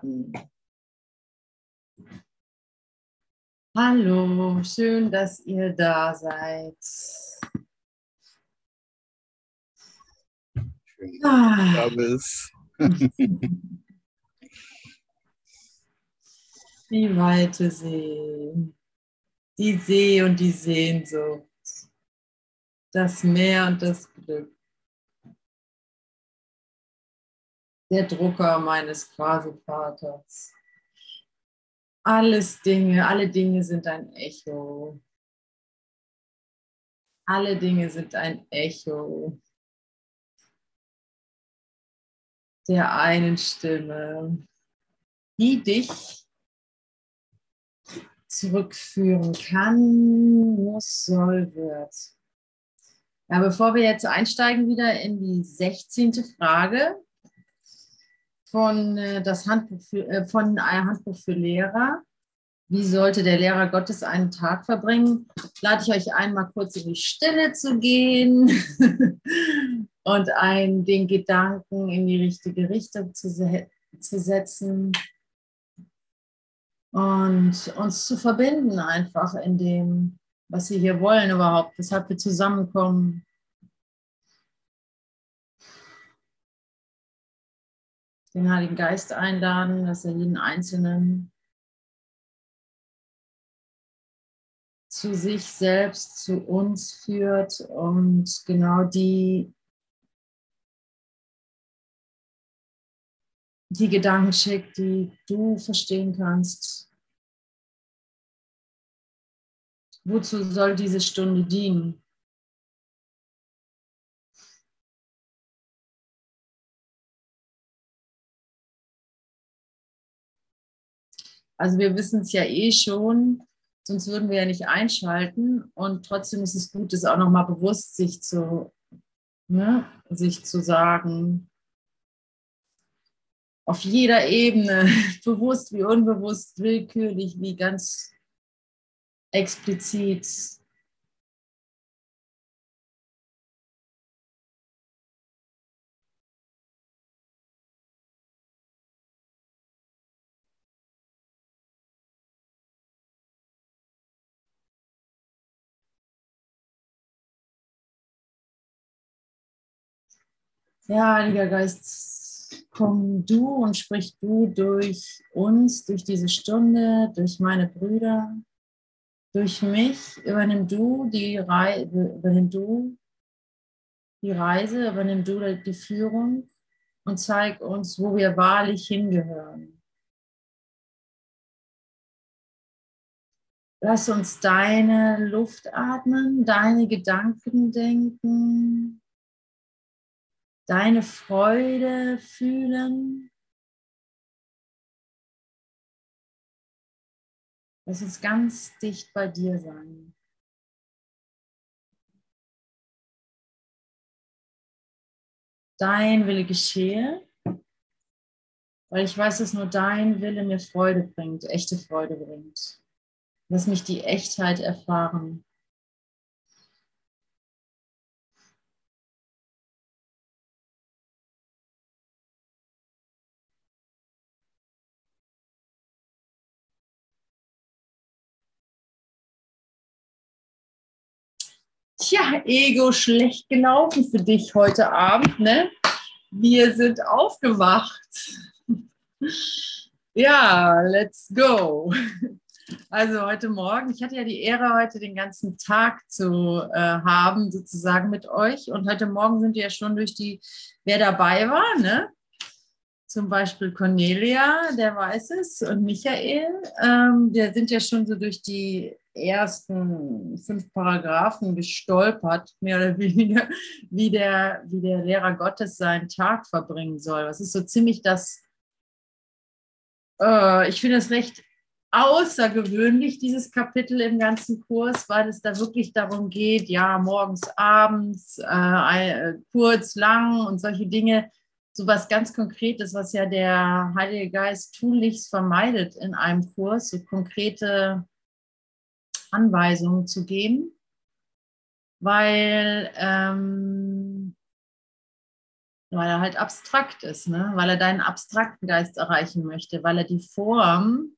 starten. Hallo, schön, dass ihr da seid. Schön, dass du da bist. Die weite See, die See und die Sehnsucht, das Meer und das Glück. Der Drucker meines Quasi-Vaters. Alles Dinge, alle Dinge sind ein Echo. Alle Dinge sind ein Echo der einen Stimme, die dich zurückführen kann, muss, soll, wird. Ja, bevor wir jetzt einsteigen wieder in die 16. Frage von, äh, das Handbuch für, äh, von ein Handbuch für Lehrer. Wie sollte der Lehrer Gottes einen Tag verbringen? Lade ich euch einmal kurz in die Stille zu gehen und ein, den Gedanken in die richtige Richtung zu, zu setzen und uns zu verbinden einfach in dem, was wir hier wollen überhaupt, weshalb wir zusammenkommen. Den Heiligen Geist einladen, dass er jeden Einzelnen zu sich selbst, zu uns führt und genau die die Gedanken schickt, die du verstehen kannst. Wozu soll diese Stunde dienen? Also wir wissen es ja eh schon, sonst würden wir ja nicht einschalten. Und trotzdem ist es gut, es auch nochmal bewusst sich zu, ne, sich zu sagen, auf jeder Ebene, bewusst wie unbewusst, willkürlich wie ganz explizit. Ja, Heiliger Geist, komm du und sprich du durch uns, durch diese Stunde, durch meine Brüder, durch mich. Übernimm du die Reise, übernimm du die Reise, übernimm du die Führung und zeig uns, wo wir wahrlich hingehören. Lass uns deine Luft atmen, deine Gedanken denken, deine Freude fühlen. Lass uns ganz dicht bei dir sein. Dein Wille geschehe, weil ich weiß, dass nur dein Wille mir Freude bringt, echte Freude bringt. Lass mich die Echtheit erfahren. Tja, Ego, schlecht gelaufen für dich heute Abend, ne? Wir sind aufgewacht. Ja, let's go. Also heute Morgen, ich hatte ja die Ehre, heute den ganzen Tag zu äh, haben, sozusagen mit euch. Und heute Morgen sind wir ja schon durch die, wer dabei war, ne? Zum Beispiel Cornelia, der weiß es, und Michael. Ähm, wir sind ja schon so durch die ersten fünf Paragraphen gestolpert, mehr oder weniger, wie der, wie der Lehrer Gottes seinen Tag verbringen soll. Das ist so ziemlich das, äh, ich finde es recht außergewöhnlich, dieses Kapitel im ganzen Kurs, weil es da wirklich darum geht, ja, morgens, abends, äh, äh kurz, lang und solche Dinge, so was ganz Konkretes, was ja der Heilige Geist tunlichst vermeidet in einem Kurs, so konkrete Anweisungen zu geben, weil ähm, weil er halt abstrakt ist, ne? weil er deinen abstrakten Geist erreichen möchte, weil er die Form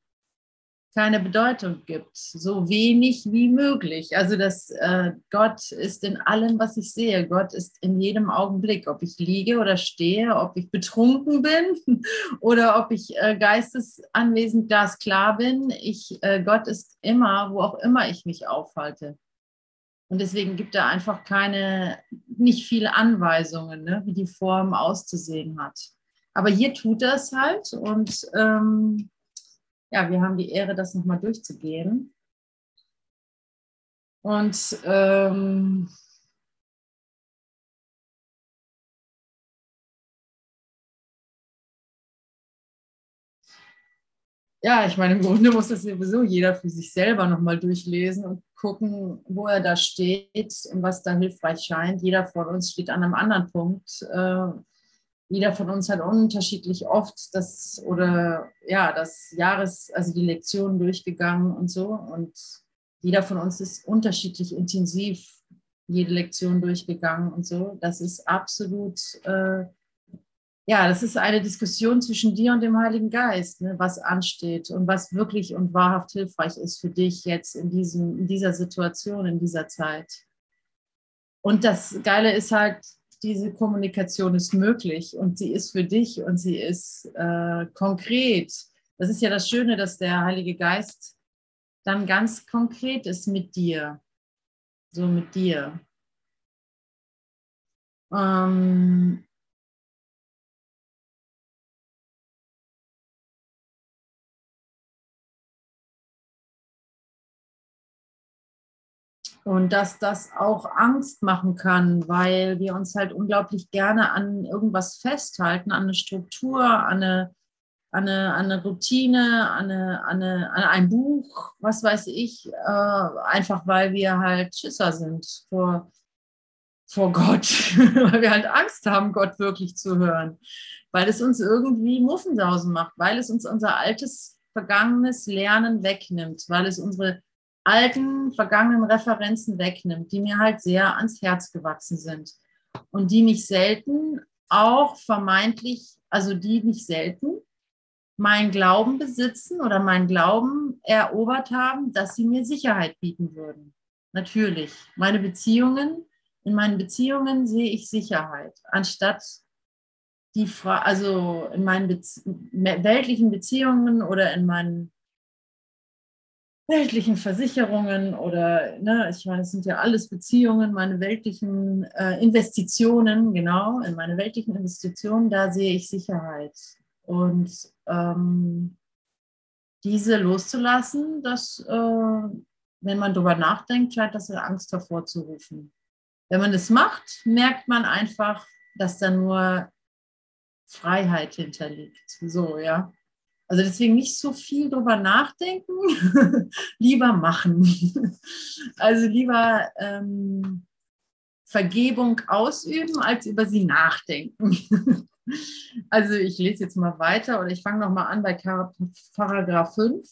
keine Bedeutung gibt, so wenig wie möglich. Also dass äh, Gott ist in allem, was ich sehe. Gott ist in jedem Augenblick, ob ich liege oder stehe, ob ich betrunken bin oder ob ich äh, geistesanwesend glasklar bin. Ich, äh, Gott ist immer, wo auch immer ich mich aufhalte. Und deswegen gibt er einfach keine, nicht viele Anweisungen, ne, wie die Form auszusehen hat. Aber hier tut er es halt und ähm, ja, wir haben die Ehre, das nochmal durchzugehen. Und ähm, ja, ich meine, im Grunde muss das sowieso jeder für sich selber nochmal durchlesen und gucken, wo er da steht und was da hilfreich scheint. Jeder von uns steht an einem anderen Punkt. Äh, jeder von uns hat unterschiedlich oft das oder ja, das Jahres, also die Lektionen durchgegangen und so. Und jeder von uns ist unterschiedlich intensiv jede Lektion durchgegangen und so. Das ist absolut, äh, ja, das ist eine Diskussion zwischen dir und dem Heiligen Geist, ne, was ansteht und was wirklich und wahrhaft hilfreich ist für dich jetzt in, diesem, in dieser Situation, in dieser Zeit. Und das Geile ist halt, diese Kommunikation ist möglich und sie ist für dich und sie ist äh, konkret. Das ist ja das Schöne, dass der Heilige Geist dann ganz konkret ist mit dir, so mit dir. Ähm, Und dass das auch Angst machen kann, weil wir uns halt unglaublich gerne an irgendwas festhalten, an eine Struktur, an eine, an eine, an eine Routine, an, eine, an, eine, an ein Buch, was weiß ich, äh, einfach weil wir halt Schisser sind vor, vor Gott, weil wir halt Angst haben, Gott wirklich zu hören, weil es uns irgendwie Muffensausen macht, weil es uns unser altes, vergangenes Lernen wegnimmt, weil es unsere alten, vergangenen Referenzen wegnimmt, die mir halt sehr ans Herz gewachsen sind und die mich selten auch vermeintlich, also die nicht selten meinen Glauben besitzen oder meinen Glauben erobert haben, dass sie mir Sicherheit bieten würden. Natürlich. Meine Beziehungen, in meinen Beziehungen sehe ich Sicherheit, anstatt die Frage, also in meinen Bezie weltlichen Beziehungen oder in meinen weltlichen Versicherungen oder, ne, ich meine, es sind ja alles Beziehungen, meine weltlichen äh, Investitionen, genau, in meine weltlichen Investitionen, da sehe ich Sicherheit. Und ähm, diese loszulassen, das, äh, wenn man darüber nachdenkt, scheint das Angst hervorzurufen. Wenn man es macht, merkt man einfach, dass da nur Freiheit hinterliegt. So, ja. Also deswegen nicht so viel drüber nachdenken, lieber machen. also lieber ähm, Vergebung ausüben, als über sie nachdenken. also ich lese jetzt mal weiter oder ich fange nochmal an bei Paragraph 5.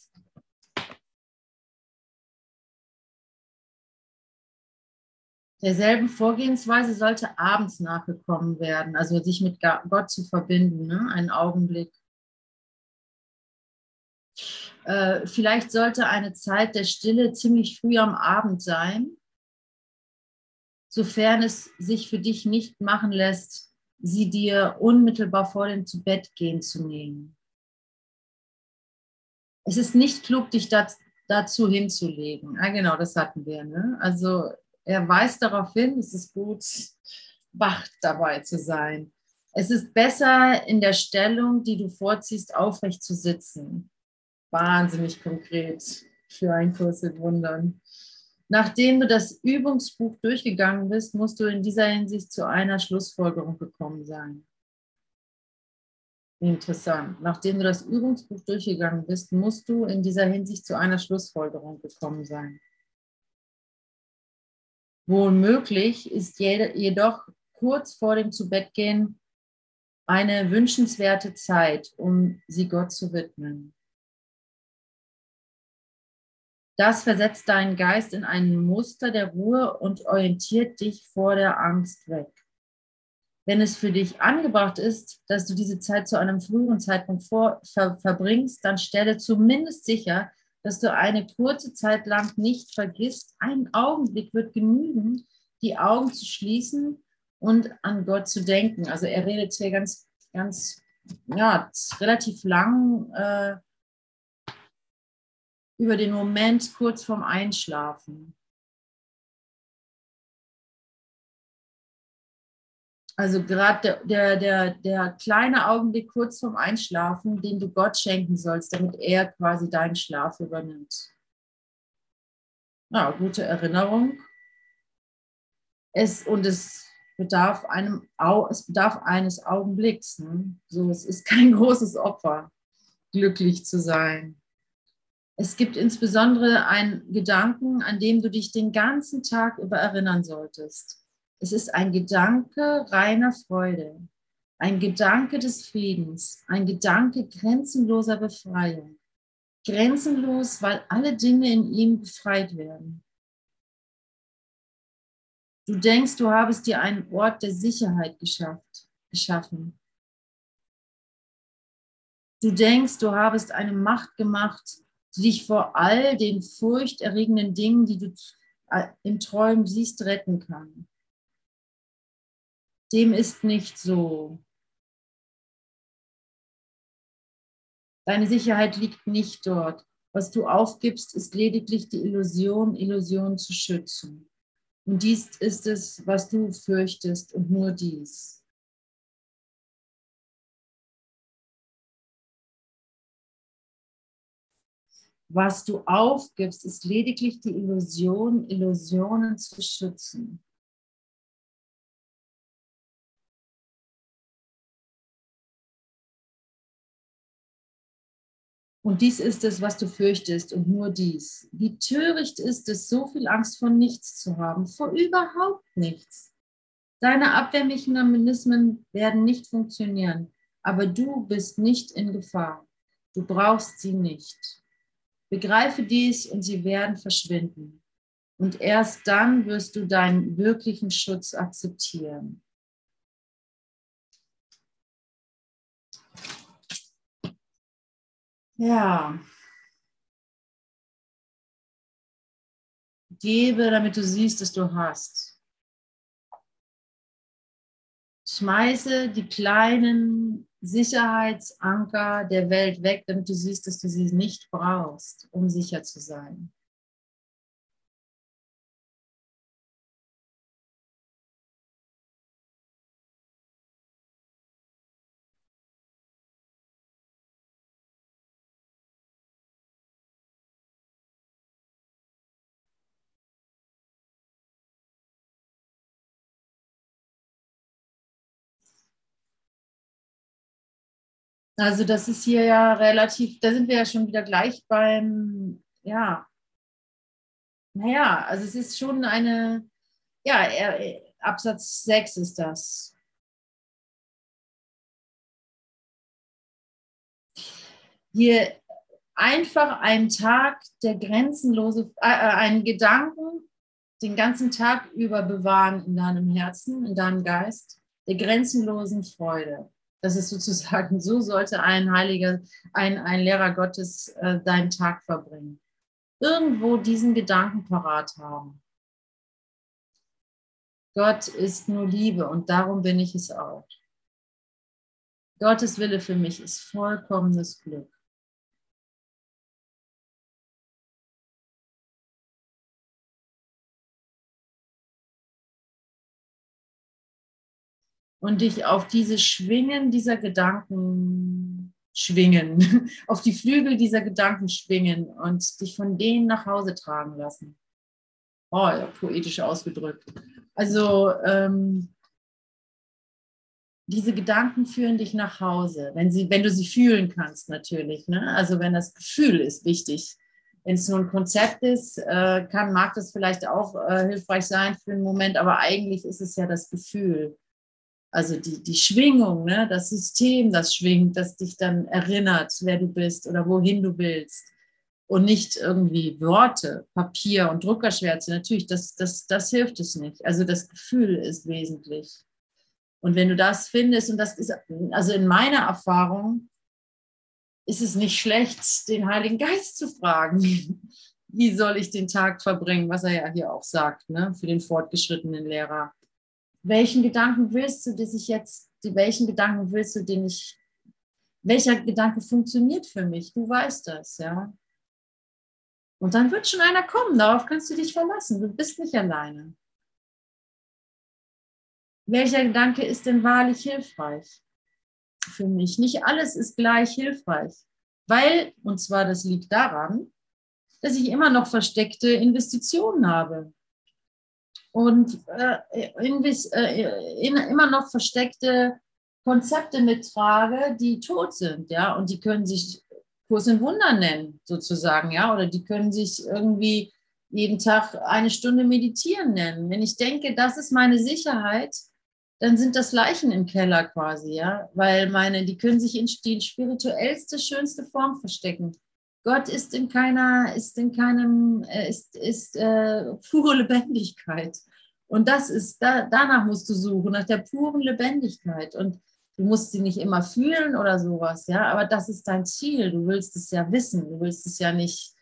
derselben Vorgehensweise sollte abends nachgekommen werden, also sich mit Gott zu verbinden, ne? einen Augenblick. Äh, vielleicht sollte eine Zeit der Stille ziemlich früh am Abend sein, sofern es sich für dich nicht machen lässt, sie dir unmittelbar vor dem Zubettgehen zu nehmen. Es ist nicht klug, dich dazu hinzulegen. Ah, genau, das hatten wir. Ne? Also er weist darauf hin, es ist gut, wach dabei zu sein. Es ist besser, in der Stellung, die du vorziehst, aufrecht zu sitzen wahnsinnig konkret für einen Kurs in Wundern. Nachdem du das Übungsbuch durchgegangen bist, musst du in dieser Hinsicht zu einer Schlussfolgerung gekommen sein. Interessant. Nachdem du das Übungsbuch durchgegangen bist, musst du in dieser Hinsicht zu einer Schlussfolgerung gekommen sein. Wohl möglich ist jedoch kurz vor dem Zubettgehen eine wünschenswerte Zeit, um sie Gott zu widmen. Das versetzt deinen Geist in ein Muster der Ruhe und orientiert dich vor der Angst weg. Wenn es für dich angebracht ist, dass du diese Zeit zu einem früheren Zeitpunkt vor, ver, verbringst, dann stelle zumindest sicher, dass du eine kurze Zeit lang nicht vergisst, ein Augenblick wird genügen, die Augen zu schließen und an Gott zu denken. Also er redet hier ganz, ganz, ja, relativ lang äh, über den Moment kurz vorm Einschlafen. Also gerade der, der, der, der kleine Augenblick kurz vorm Einschlafen, den du Gott schenken sollst, damit er quasi deinen Schlaf übernimmt. Ja, gute Erinnerung. Es, und es bedarf, einem, es bedarf eines Augenblicks. Ne? So, es ist kein großes Opfer, glücklich zu sein. Es gibt insbesondere einen Gedanken, an dem du dich den ganzen Tag über erinnern solltest. Es ist ein Gedanke reiner Freude, ein Gedanke des Friedens, ein Gedanke grenzenloser Befreiung. Grenzenlos, weil alle Dinge in ihm befreit werden. Du denkst, du habest dir einen Ort der Sicherheit geschafft, geschaffen. Du denkst, du habest eine Macht gemacht, dich vor all den furchterregenden Dingen, die du äh, im Träumen siehst, retten kann. Dem ist nicht so. Deine Sicherheit liegt nicht dort. Was du aufgibst, ist lediglich die Illusion, Illusion zu schützen. Und dies ist es, was du fürchtest und nur dies. Was du aufgibst, ist lediglich die Illusion, Illusionen zu schützen. Und dies ist es, was du fürchtest und nur dies. Wie töricht ist es, so viel Angst vor nichts zu haben, vor überhaupt nichts. Deine Abwehrmechanismen werden nicht funktionieren, aber du bist nicht in Gefahr. Du brauchst sie nicht. Begreife dies und sie werden verschwinden. Und erst dann wirst du deinen wirklichen Schutz akzeptieren. Ja. Gebe, damit du siehst, dass du hast. Schmeiße die kleinen Sicherheitsanker der Welt weg, damit du siehst, dass du sie nicht brauchst, um sicher zu sein. Also das ist hier ja relativ, da sind wir ja schon wieder gleich beim, ja, naja, also es ist schon eine, ja, Absatz 6 ist das. Hier einfach einen Tag der grenzenlose, äh, äh, einen Gedanken den ganzen Tag über bewahren in deinem Herzen, in deinem Geist, der grenzenlosen Freude. Das ist sozusagen, so sollte ein Heiliger, ein, ein Lehrer Gottes äh, deinen Tag verbringen. Irgendwo diesen Gedanken parat haben. Gott ist nur Liebe und darum bin ich es auch. Gottes Wille für mich ist vollkommenes Glück. Und dich auf diese Schwingen dieser Gedanken schwingen, auf die Flügel dieser Gedanken schwingen und dich von denen nach Hause tragen lassen. Oh, ja, poetisch ausgedrückt. Also ähm, diese Gedanken führen dich nach Hause, wenn, sie, wenn du sie fühlen kannst natürlich. Ne? Also wenn das Gefühl ist wichtig. Wenn es nur ein Konzept ist, äh, kann, mag das vielleicht auch äh, hilfreich sein für einen Moment, aber eigentlich ist es ja das Gefühl. Also die, die Schwingung, ne? das System, das schwingt, das dich dann erinnert, wer du bist oder wohin du willst. Und nicht irgendwie Worte, Papier und Druckerschwärze. Natürlich, das, das, das hilft es nicht. Also das Gefühl ist wesentlich. Und wenn du das findest, und das ist, also in meiner Erfahrung, ist es nicht schlecht, den Heiligen Geist zu fragen, wie soll ich den Tag verbringen, was er ja hier auch sagt, ne, für den fortgeschrittenen Lehrer. Welchen Gedanken willst du, dass ich jetzt, welchen Gedanken willst du, den ich, welcher Gedanke funktioniert für mich? Du weißt das, ja. Und dann wird schon einer kommen, darauf kannst du dich verlassen. Du bist nicht alleine. Welcher Gedanke ist denn wahrlich hilfreich für mich? Nicht alles ist gleich hilfreich, weil, und zwar das liegt daran, dass ich immer noch versteckte Investitionen habe und äh, invis, äh, in, immer noch versteckte Konzepte mittrage, die tot sind, ja, und die können sich Kurs in Wunder nennen, sozusagen, ja, oder die können sich irgendwie jeden Tag eine Stunde meditieren nennen. Wenn ich denke, das ist meine Sicherheit, dann sind das Leichen im Keller quasi, ja, weil meine, die können sich in die spirituellste, schönste Form verstecken. Gott ist in keiner, ist in keinem, äh, ist, ist äh, pure Lebendigkeit. Und das ist, da, danach musst du suchen, nach der puren Lebendigkeit. Und Du musst sie nicht immer fühlen oder sowas, ja, aber das ist dein Ziel. Du willst es ja wissen. Du willst es ja nicht,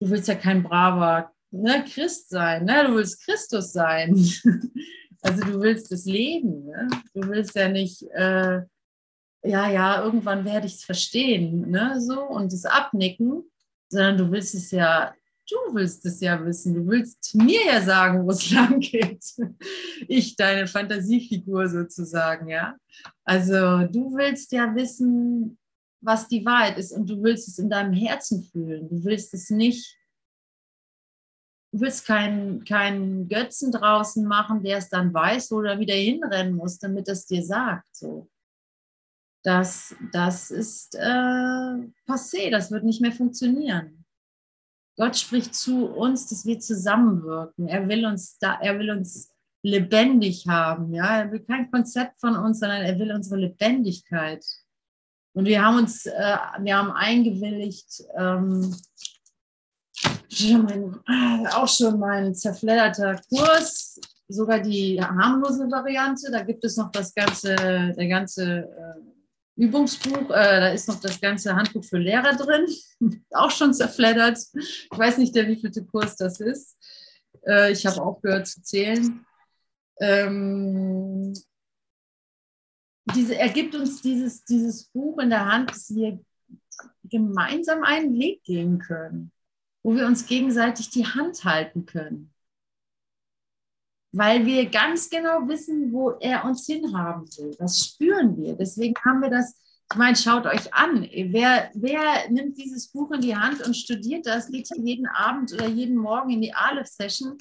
du willst ja kein braver ne, Christ sein, ne? du willst Christus sein. also du willst es leben. Ne? Du willst ja nicht, äh, ja, ja, irgendwann werde ich es verstehen, ne? so und es abnicken, sondern du willst es ja du willst es ja wissen. Du willst mir ja sagen, wo es lang geht. Ich, deine Fantasiefigur sozusagen, ja. Also du willst ja wissen, was die Wahrheit ist und du willst es in deinem Herzen fühlen. Du willst es nicht, du willst keinen kein Götzen draußen machen, der es dann weiß, wo du wieder hinrennen musst, damit es dir sagt. So. Das, das ist äh, passé, das wird nicht mehr funktionieren. Gott spricht zu uns, dass wir zusammenwirken. Er will uns da, er will uns lebendig haben. Ja, er will kein Konzept von uns, sondern er will unsere Lebendigkeit. Und wir haben uns, äh, wir haben eingewilligt, ähm, auch schon mein zerfledderter Kurs, sogar die harmlose Variante. Da gibt es noch das ganze, der ganze äh, Übungsbuch, äh, da ist noch das ganze Handbuch für Lehrer drin, auch schon zerfleddert. Ich weiß nicht, der wievielte Kurs das ist. Äh, ich habe aufgehört zu zählen. Ähm, diese, er gibt uns dieses, dieses Buch in der Hand, dass wir gemeinsam einen Weg gehen können, wo wir uns gegenseitig die Hand halten können weil wir ganz genau wissen, wo er uns hinhaben will. Das spüren wir. Deswegen haben wir das, ich meine, schaut euch an. Wer, wer nimmt dieses Buch in die Hand und studiert das, geht hier jeden Abend oder jeden Morgen in die Aleph-Session,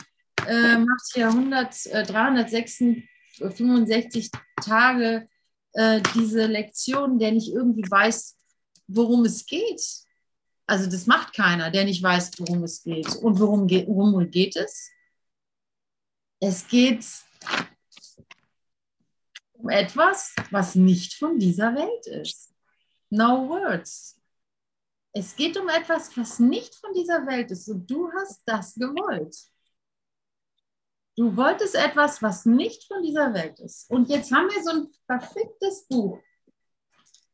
äh, macht hier 100, äh, 365 Tage äh, diese Lektion, der nicht irgendwie weiß, worum es geht. Also das macht keiner, der nicht weiß, worum es geht. Und worum, geht, worum geht es? Es geht um etwas, was nicht von dieser Welt ist. No words. Es geht um etwas, was nicht von dieser Welt ist und du hast das gewollt. Du wolltest etwas, was nicht von dieser Welt ist. Und jetzt haben wir so ein verficktes Buch.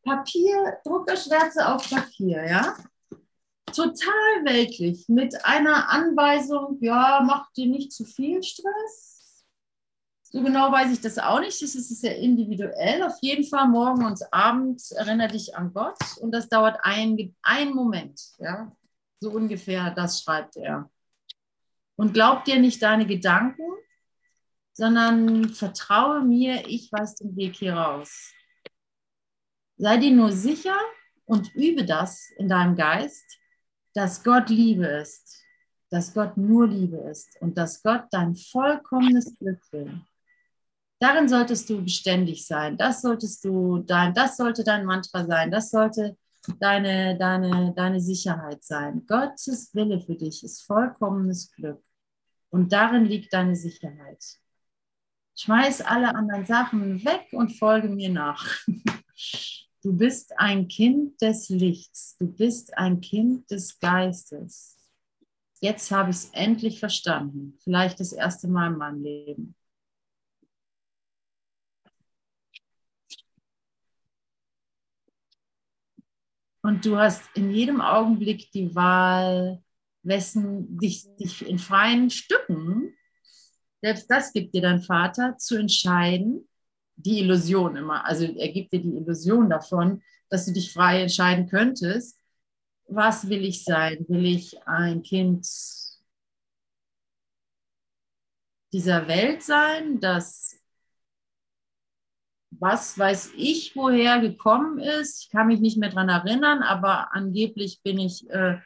Papier, Druckerschwärze auf Papier, ja? Total weltlich mit einer Anweisung, ja, mach dir nicht zu viel Stress. So genau weiß ich das auch nicht. Das ist sehr individuell. Auf jeden Fall morgen und abends erinnere dich an Gott und das dauert einen Moment. Ja? So ungefähr, das schreibt er. Und glaub dir nicht deine Gedanken, sondern vertraue mir, ich weiß den Weg hier raus. Sei dir nur sicher und übe das in deinem Geist, dass Gott Liebe ist, dass Gott nur Liebe ist und dass Gott dein vollkommenes Glück will. Darin solltest du beständig sein. Das solltest du dein, das sollte dein Mantra sein. Das sollte deine, deine, deine Sicherheit sein. Gottes Wille für dich ist vollkommenes Glück. Und darin liegt deine Sicherheit. Schmeiß alle anderen Sachen weg und folge mir nach. Du bist ein Kind des Lichts, du bist ein Kind des Geistes. Jetzt habe ich es endlich verstanden, vielleicht das erste Mal in meinem Leben. Und du hast in jedem Augenblick die Wahl, wessen dich, dich in freien Stücken, selbst das gibt dir dein Vater, zu entscheiden, die Illusion immer, also er gibt dir die Illusion davon, dass du dich frei entscheiden könntest, was will ich sein? Will ich ein Kind dieser Welt sein, das was weiß ich, woher gekommen ist. Ich kann mich nicht mehr daran erinnern, aber angeblich bin ich äh,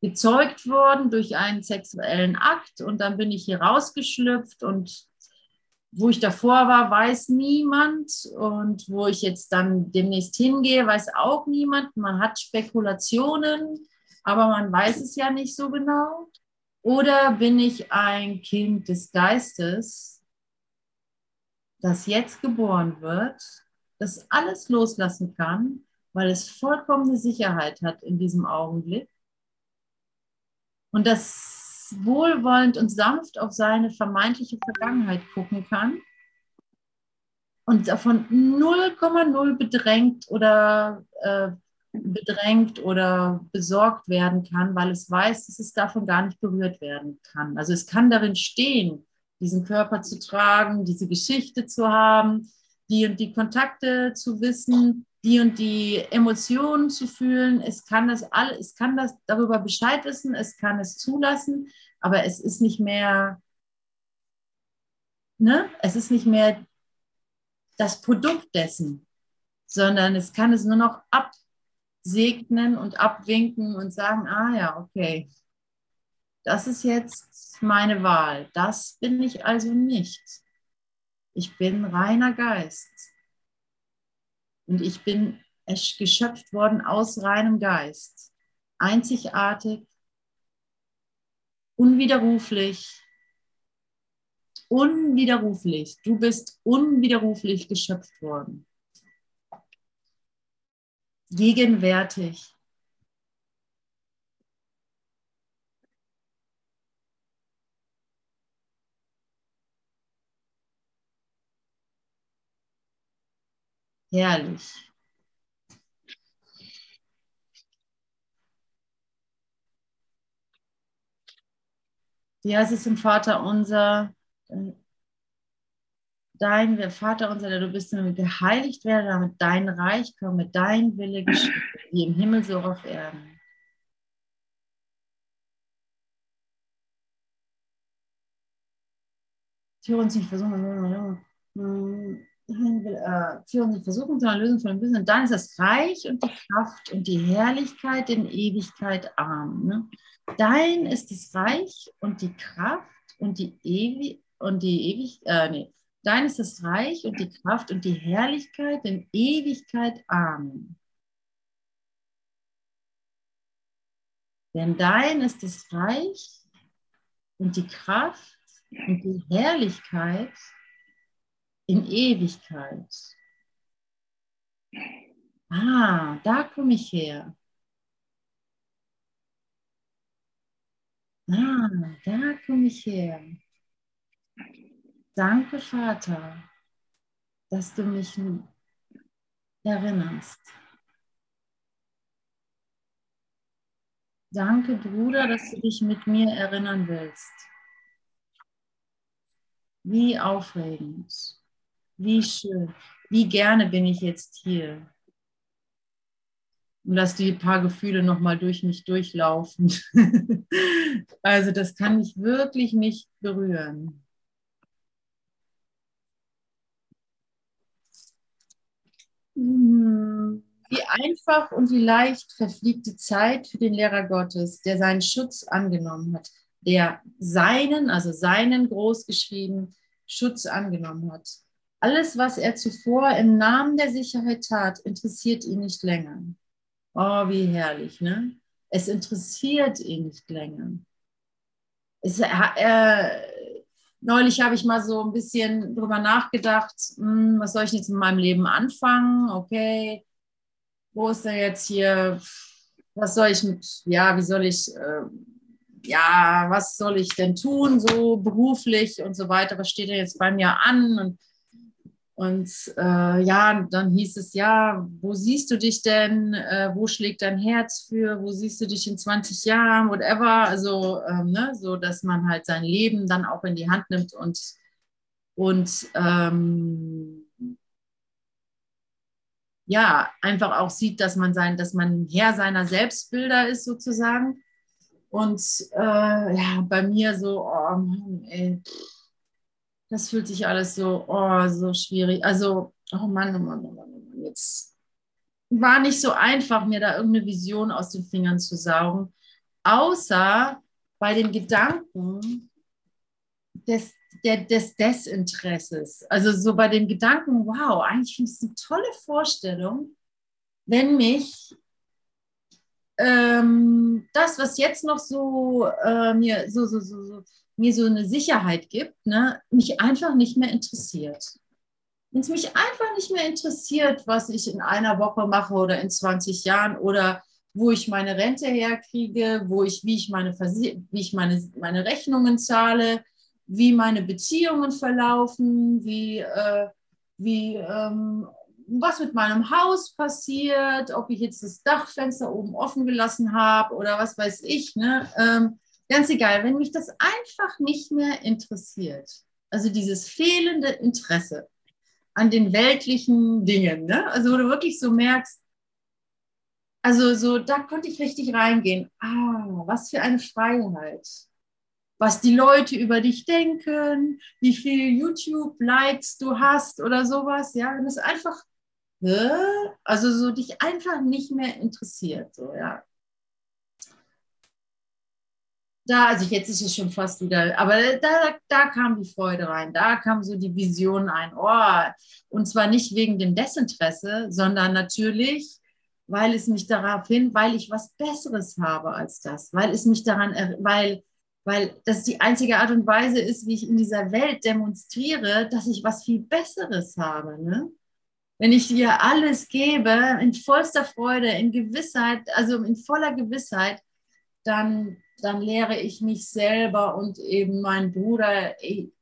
gezeugt worden durch einen sexuellen Akt und dann bin ich hier rausgeschlüpft und wo ich davor war, weiß niemand und wo ich jetzt dann demnächst hingehe, weiß auch niemand. Man hat Spekulationen, aber man weiß es ja nicht so genau. Oder bin ich ein Kind des Geistes, das jetzt geboren wird, das alles loslassen kann, weil es vollkommene Sicherheit hat in diesem Augenblick und das wohlwollend und sanft auf seine vermeintliche Vergangenheit gucken kann und davon 0,0 bedrängt oder äh, bedrängt oder besorgt werden kann, weil es weiß, dass es davon gar nicht berührt werden kann. Also es kann darin stehen, diesen Körper zu tragen, diese Geschichte zu haben, die und die Kontakte zu wissen, die und die Emotionen zu fühlen. Es kann das alle, es kann das darüber Bescheid wissen, es kann es zulassen, aber es ist nicht mehr, ne? Es ist nicht mehr das Produkt dessen, sondern es kann es nur noch absegnen und abwinken und sagen, ah ja, okay, das ist jetzt meine Wahl. Das bin ich also nicht. Ich bin reiner Geist. Und ich bin geschöpft worden aus reinem Geist. Einzigartig, unwiderruflich, unwiderruflich. Du bist unwiderruflich geschöpft worden. Gegenwärtig. Herrlich. Ja, es ist im Vater unser, dein Vater unser, der du bist, damit geheiligt werde, damit dein Reich komme, dein Wille geschehe, wie im Himmel so auf Erden. Führe uns nicht versuchen, äh, führen die Versuchung zu einer Lösung von dem Bösen. Und dann ist das Reich und die Kraft und die Herrlichkeit in Ewigkeit arm. Ne? Dein ist das Reich und die Kraft und die Ewig und die Ewig äh, nee. Dein ist das Reich und die Kraft und die Herrlichkeit in Ewigkeit arm. Denn dein ist das Reich und die Kraft und die Herrlichkeit in Ewigkeit. Ah, da komme ich her. Ah, da komme ich her. Danke, Vater, dass du mich erinnerst. Danke, Bruder, dass du dich mit mir erinnern willst. Wie aufregend. Wie schön. Wie gerne bin ich jetzt hier. Und lass die paar Gefühle nochmal durch mich durchlaufen. also das kann mich wirklich nicht berühren. Wie einfach und wie leicht verfliegt die Zeit für den Lehrer Gottes, der seinen Schutz angenommen hat, der seinen, also seinen großgeschrieben, Schutz angenommen hat. Alles, was er zuvor im Namen der Sicherheit tat, interessiert ihn nicht länger. Oh, wie herrlich, ne? Es interessiert ihn nicht länger. Es, äh, neulich habe ich mal so ein bisschen drüber nachgedacht, hm, was soll ich jetzt in meinem Leben anfangen? Okay, wo ist denn jetzt hier, was soll ich mit, ja, wie soll ich, äh, ja, was soll ich denn tun, so beruflich und so weiter, was steht denn jetzt bei mir an? Und Und äh, ja, dann hieß es, ja, wo siehst du dich denn? Äh, wo schlägt dein Herz für? Wo siehst du dich in 20 Jahren? Whatever. Also, ähm, ne, so, dass man halt sein Leben dann auch in die Hand nimmt und, und ähm, ja, einfach auch sieht, dass man sein, dass man Herr seiner Selbstbilder ist, sozusagen. Und äh, ja, bei mir so, oh Mann, ey, das fühlt sich alles so, oh, so schwierig. Also, oh Mann, oh Mann, oh Mann, oh Mann, jetzt war nicht so einfach, mir da irgendeine Vision aus den Fingern zu saugen, außer bei dem Gedanken des, der, des Desinteresses. Also so bei dem Gedanken, wow, eigentlich finde ich es eine tolle Vorstellung, wenn mich ähm, das, was jetzt noch so äh, mir so, so, so, so mir so eine Sicherheit gibt, ne, mich einfach nicht mehr interessiert. Wenn es mich einfach nicht mehr interessiert, was ich in einer Woche mache oder in 20 Jahren oder wo ich meine Rente herkriege, wo ich, wie ich meine, wie ich meine, meine Rechnungen zahle, wie meine Beziehungen verlaufen, wie, äh, wie ähm, was mit meinem Haus passiert, ob ich jetzt das Dachfenster oben offen gelassen habe oder was weiß ich. Ne? Ähm, Ganz egal, wenn mich das einfach nicht mehr interessiert, also dieses fehlende Interesse an den weltlichen Dingen, ne? also wo du wirklich so merkst, also so, da konnte ich richtig reingehen. Ah, was für eine Freiheit. Was die Leute über dich denken, wie viel YouTube-Likes du hast oder sowas, ja, wenn es einfach, also so dich einfach nicht mehr interessiert, so, ja da, also jetzt ist es schon fast wieder, aber da, da kam die Freude rein, da kam so die Vision ein, oh, und zwar nicht wegen dem Desinteresse, sondern natürlich, weil es mich darauf hin, weil ich was Besseres habe als das, weil es mich daran, weil, weil das die einzige Art und Weise ist, wie ich in dieser Welt demonstriere, dass ich was viel Besseres habe, ne? Wenn ich dir alles gebe, in vollster Freude, in Gewissheit, also in voller Gewissheit, dann, dann lehre ich mich selber und eben mein Bruder, ey,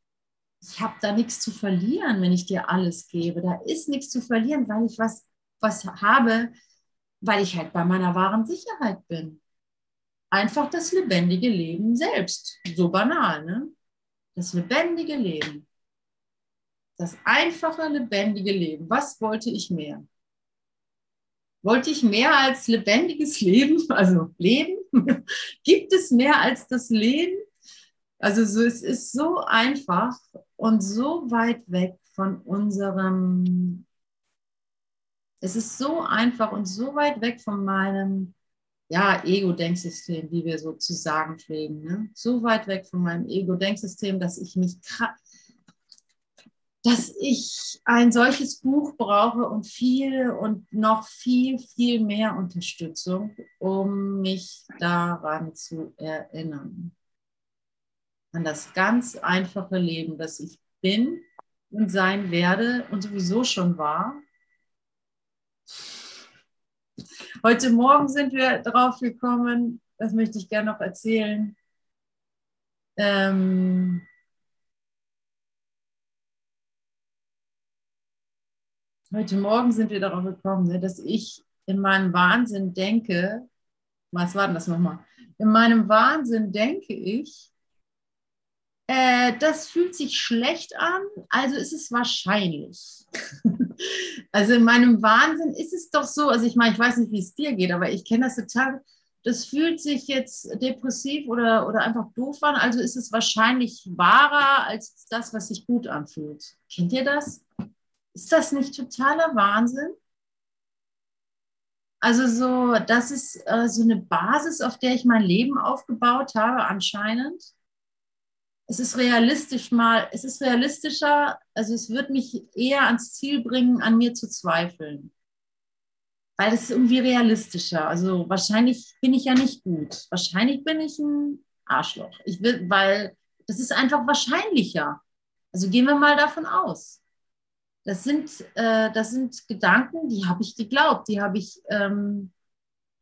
ich habe da nichts zu verlieren, wenn ich dir alles gebe. Da ist nichts zu verlieren, weil ich was, was habe, weil ich halt bei meiner wahren Sicherheit bin. Einfach das lebendige Leben selbst. So banal, ne? Das lebendige Leben. Das einfache, lebendige Leben. Was wollte ich mehr? Wollte ich mehr als lebendiges Leben, also Leben? Gibt es mehr als das Leben? Also so, es ist so einfach und so weit weg von unserem, es ist so einfach und so weit weg von meinem ja, Ego-Denksystem, wie wir so zu sagen pflegen. Ne? So weit weg von meinem Ego-Denksystem, dass ich mich dass ich ein solches Buch brauche und viel und noch viel, viel mehr Unterstützung, um mich daran zu erinnern. An das ganz einfache Leben, das ich bin und sein werde und sowieso schon war. Heute Morgen sind wir drauf gekommen, das möchte ich gerne noch erzählen. Ähm, Heute Morgen sind wir darauf gekommen, ne, dass ich in meinem Wahnsinn denke, was war denn das nochmal? In meinem Wahnsinn denke ich, äh, das fühlt sich schlecht an, also ist es wahrscheinlich. also in meinem Wahnsinn ist es doch so, also ich meine, ich weiß nicht, wie es dir geht, aber ich kenne das total. Das fühlt sich jetzt depressiv oder, oder einfach doof an, also ist es wahrscheinlich wahrer als das, was sich gut anfühlt. Kennt ihr das? Ist das nicht totaler Wahnsinn? Also so, das ist äh, so eine Basis, auf der ich mein Leben aufgebaut habe, anscheinend. Es ist realistisch mal, es ist realistischer, also es wird mich eher ans Ziel bringen, an mir zu zweifeln. Weil es ist irgendwie realistischer. Also wahrscheinlich bin ich ja nicht gut. Wahrscheinlich bin ich ein Arschloch. Ich will, weil das ist einfach wahrscheinlicher. Also gehen wir mal davon aus. Das sind, äh, das sind Gedanken, die habe ich geglaubt, die habe ich, ähm,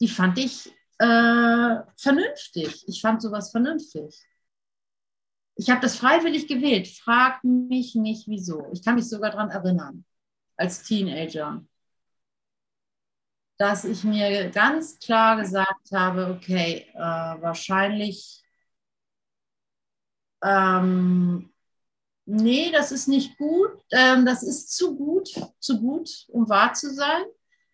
die fand ich äh, vernünftig. Ich fand sowas vernünftig. Ich habe das freiwillig gewählt. Frag mich nicht, wieso. Ich kann mich sogar daran erinnern, als Teenager, dass ich mir ganz klar gesagt habe, okay, äh, wahrscheinlich, ähm, nee, das ist nicht gut, ähm, das ist zu gut, zu gut, um wahr zu sein.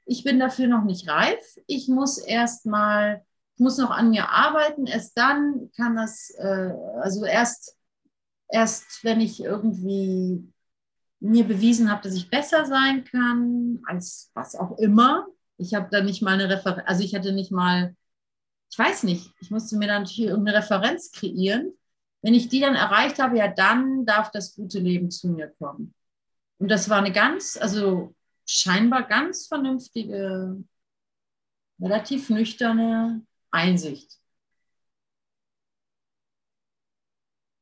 Ich bin dafür noch nicht reif. Ich muss erst mal, ich muss noch an mir arbeiten. Erst dann kann das, äh, also erst erst wenn ich irgendwie mir bewiesen habe, dass ich besser sein kann, als was auch immer. Ich habe da nicht mal eine Referenz, also ich hatte nicht mal, ich weiß nicht, ich musste mir dann natürlich irgendeine Referenz kreieren. Wenn ich die dann erreicht habe, ja, dann darf das gute Leben zu mir kommen. Und das war eine ganz, also scheinbar ganz vernünftige, relativ nüchterne Einsicht.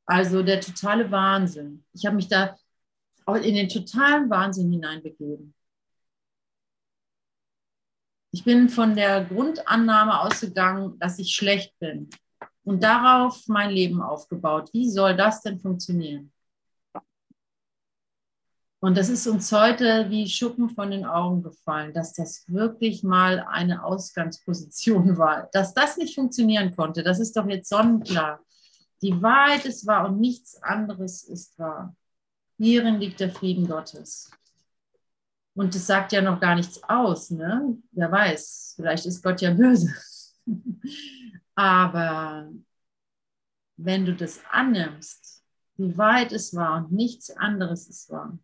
Also der totale Wahnsinn. Ich habe mich da in den totalen Wahnsinn hineinbegeben. Ich bin von der Grundannahme ausgegangen, dass ich schlecht bin und darauf mein Leben aufgebaut. Wie soll das denn funktionieren? Und das ist uns heute wie Schuppen von den Augen gefallen, dass das wirklich mal eine Ausgangsposition war. Dass das nicht funktionieren konnte, das ist doch jetzt sonnenklar. Die Wahrheit ist wahr und nichts anderes ist wahr. Hierin liegt der Frieden Gottes. Und es sagt ja noch gar nichts aus, ne? Wer weiß, vielleicht ist Gott ja böse. Aber wenn du das annimmst, die Wahrheit ist wahr und nichts anderes ist wahr.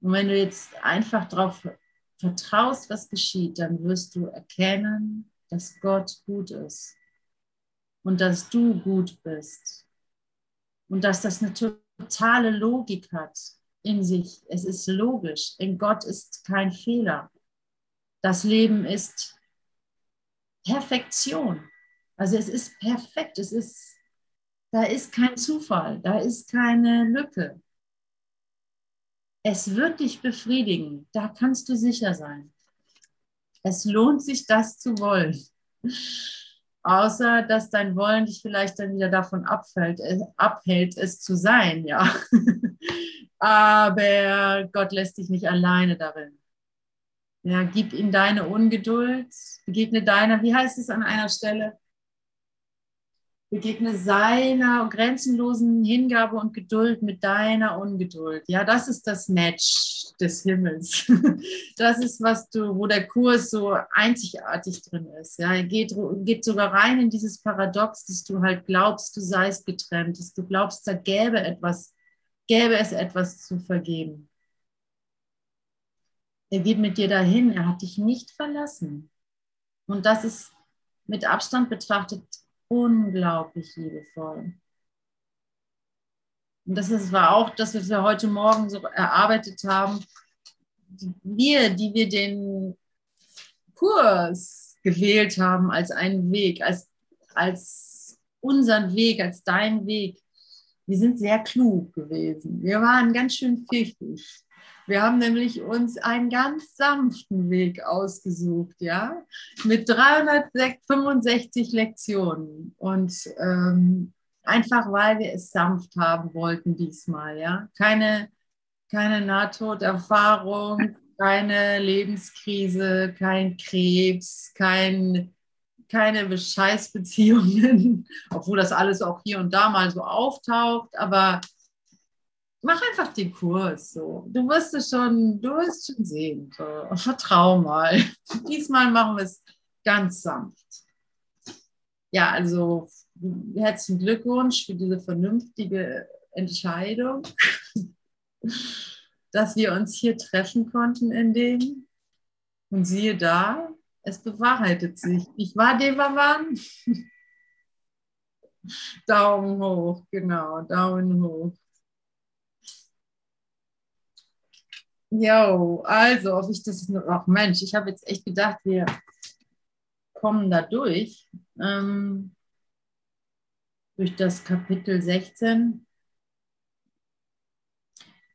Und wenn du jetzt einfach darauf vertraust, was geschieht, dann wirst du erkennen, dass Gott gut ist und dass du gut bist und dass das eine totale Logik hat in sich. Es ist logisch. In Gott ist kein Fehler. Das Leben ist Perfektion. Also es ist perfekt. Es ist, da ist kein Zufall. Da ist keine Lücke. Es wird dich befriedigen. Da kannst du sicher sein. Es lohnt sich, das zu wollen außer dass dein Wollen dich vielleicht dann wieder davon abfällt, äh, abhält, es zu sein, ja. Aber Gott lässt dich nicht alleine darin. Ja, gib ihm deine Ungeduld, begegne deiner, wie heißt es an einer Stelle? Begegne seiner grenzenlosen Hingabe und Geduld mit deiner Ungeduld. Ja, das ist das Match des Himmels. Das ist, was du, wo der Kurs so einzigartig drin ist. Ja, er geht, geht sogar rein in dieses Paradox, dass du halt glaubst, du seist getrennt, dass du glaubst, da gäbe etwas, gäbe es etwas zu vergeben. Er geht mit dir dahin, er hat dich nicht verlassen. Und das ist mit Abstand betrachtet unglaublich liebevoll. Und das ist, war auch das, was wir heute Morgen so erarbeitet haben. Wir, die wir den Kurs gewählt haben als einen Weg, als, als unseren Weg, als deinen Weg, wir sind sehr klug gewesen. Wir waren ganz schön pfiffig. Wir haben nämlich uns einen ganz sanften Weg ausgesucht, ja, mit 365 Lektionen. Und ähm, einfach, weil wir es sanft haben wollten diesmal, ja, keine keine Nahtoderfahrung, keine Lebenskrise, kein Krebs, kein, keine Scheißbeziehungen, obwohl das alles auch hier und da mal so auftaucht, aber mach einfach den Kurs. So. Du wirst es schon, du wirst schon sehen. So. Vertrau mal. Diesmal machen wir es ganz sanft. Ja, also herzlichen Glückwunsch für diese vernünftige Entscheidung, dass wir uns hier treffen konnten in dem. Und siehe da, es bewahrheitet sich. Ich war Devavan. Daumen hoch, genau, Daumen hoch. Jo, also, ob ich das noch, ach Mensch, ich habe jetzt echt gedacht, wir kommen da durch, ähm, durch das Kapitel 16.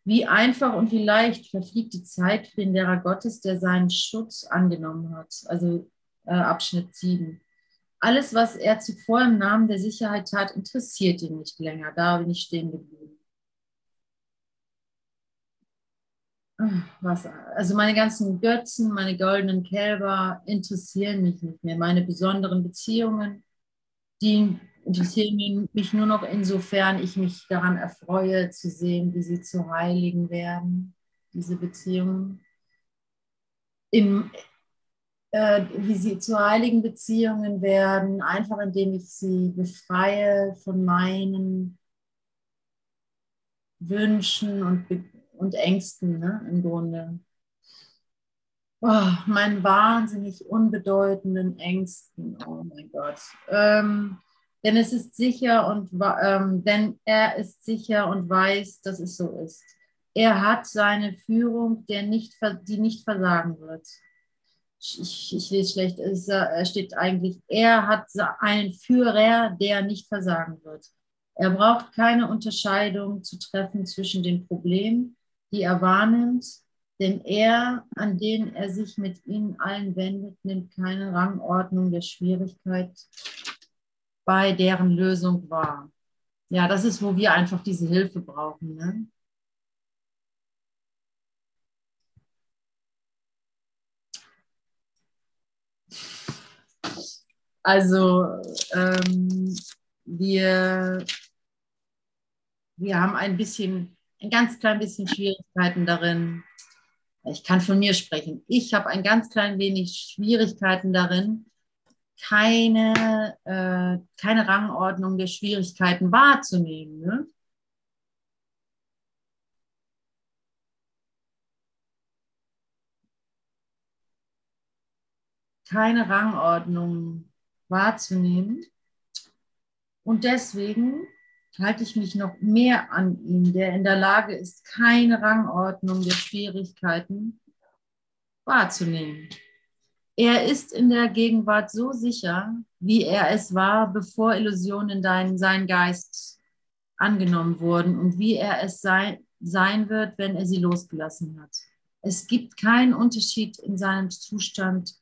Wie einfach und wie leicht verfliegt die Zeit für den Lehrer Gottes, der seinen Schutz angenommen hat. Also äh, Abschnitt 7. alles, was er zuvor im Namen der Sicherheit tat, interessiert ihn nicht länger. Da bin ich stehen geblieben. Was, also meine ganzen Götzen, meine goldenen Kälber interessieren mich nicht mehr. Meine besonderen Beziehungen, die interessieren mich nur noch insofern ich mich daran erfreue zu sehen, wie sie zu Heiligen werden, diese Beziehungen. In, äh, wie sie zu heiligen Beziehungen werden, einfach indem ich sie befreie von meinen Wünschen und, und Ängsten ne, im Grunde. Oh, meinen wahnsinnig unbedeutenden Ängsten. Oh mein Gott. Ähm, denn es ist sicher und ähm, denn er ist sicher und weiß, dass es so ist. Er hat seine Führung, der nicht, die nicht versagen wird. Ich, ich lese schlecht, es steht eigentlich, er hat einen Führer, der nicht versagen wird. Er braucht keine Unterscheidung zu treffen zwischen den Problemen, die er wahrnimmt, denn er, an den er sich mit ihnen allen wendet, nimmt keine Rangordnung der Schwierigkeit bei deren Lösung wahr. Ja, das ist, wo wir einfach diese Hilfe brauchen. Ne? Also ähm, wir, wir haben ein bisschen, ein ganz klein bisschen Schwierigkeiten darin. Ich kann von mir sprechen. Ich habe ein ganz klein wenig Schwierigkeiten darin, keine, äh, keine Rangordnung der Schwierigkeiten wahrzunehmen. Ne? Keine Rangordnung wahrzunehmen. Und deswegen halte ich mich noch mehr an ihn, der in der Lage ist, keine Rangordnung der Schwierigkeiten wahrzunehmen. Er ist in der Gegenwart so sicher, wie er es war, bevor Illusionen in seinen Geist angenommen wurden und wie er es sei, sein wird, wenn er sie losgelassen hat. Es gibt keinen Unterschied in seinem Zustand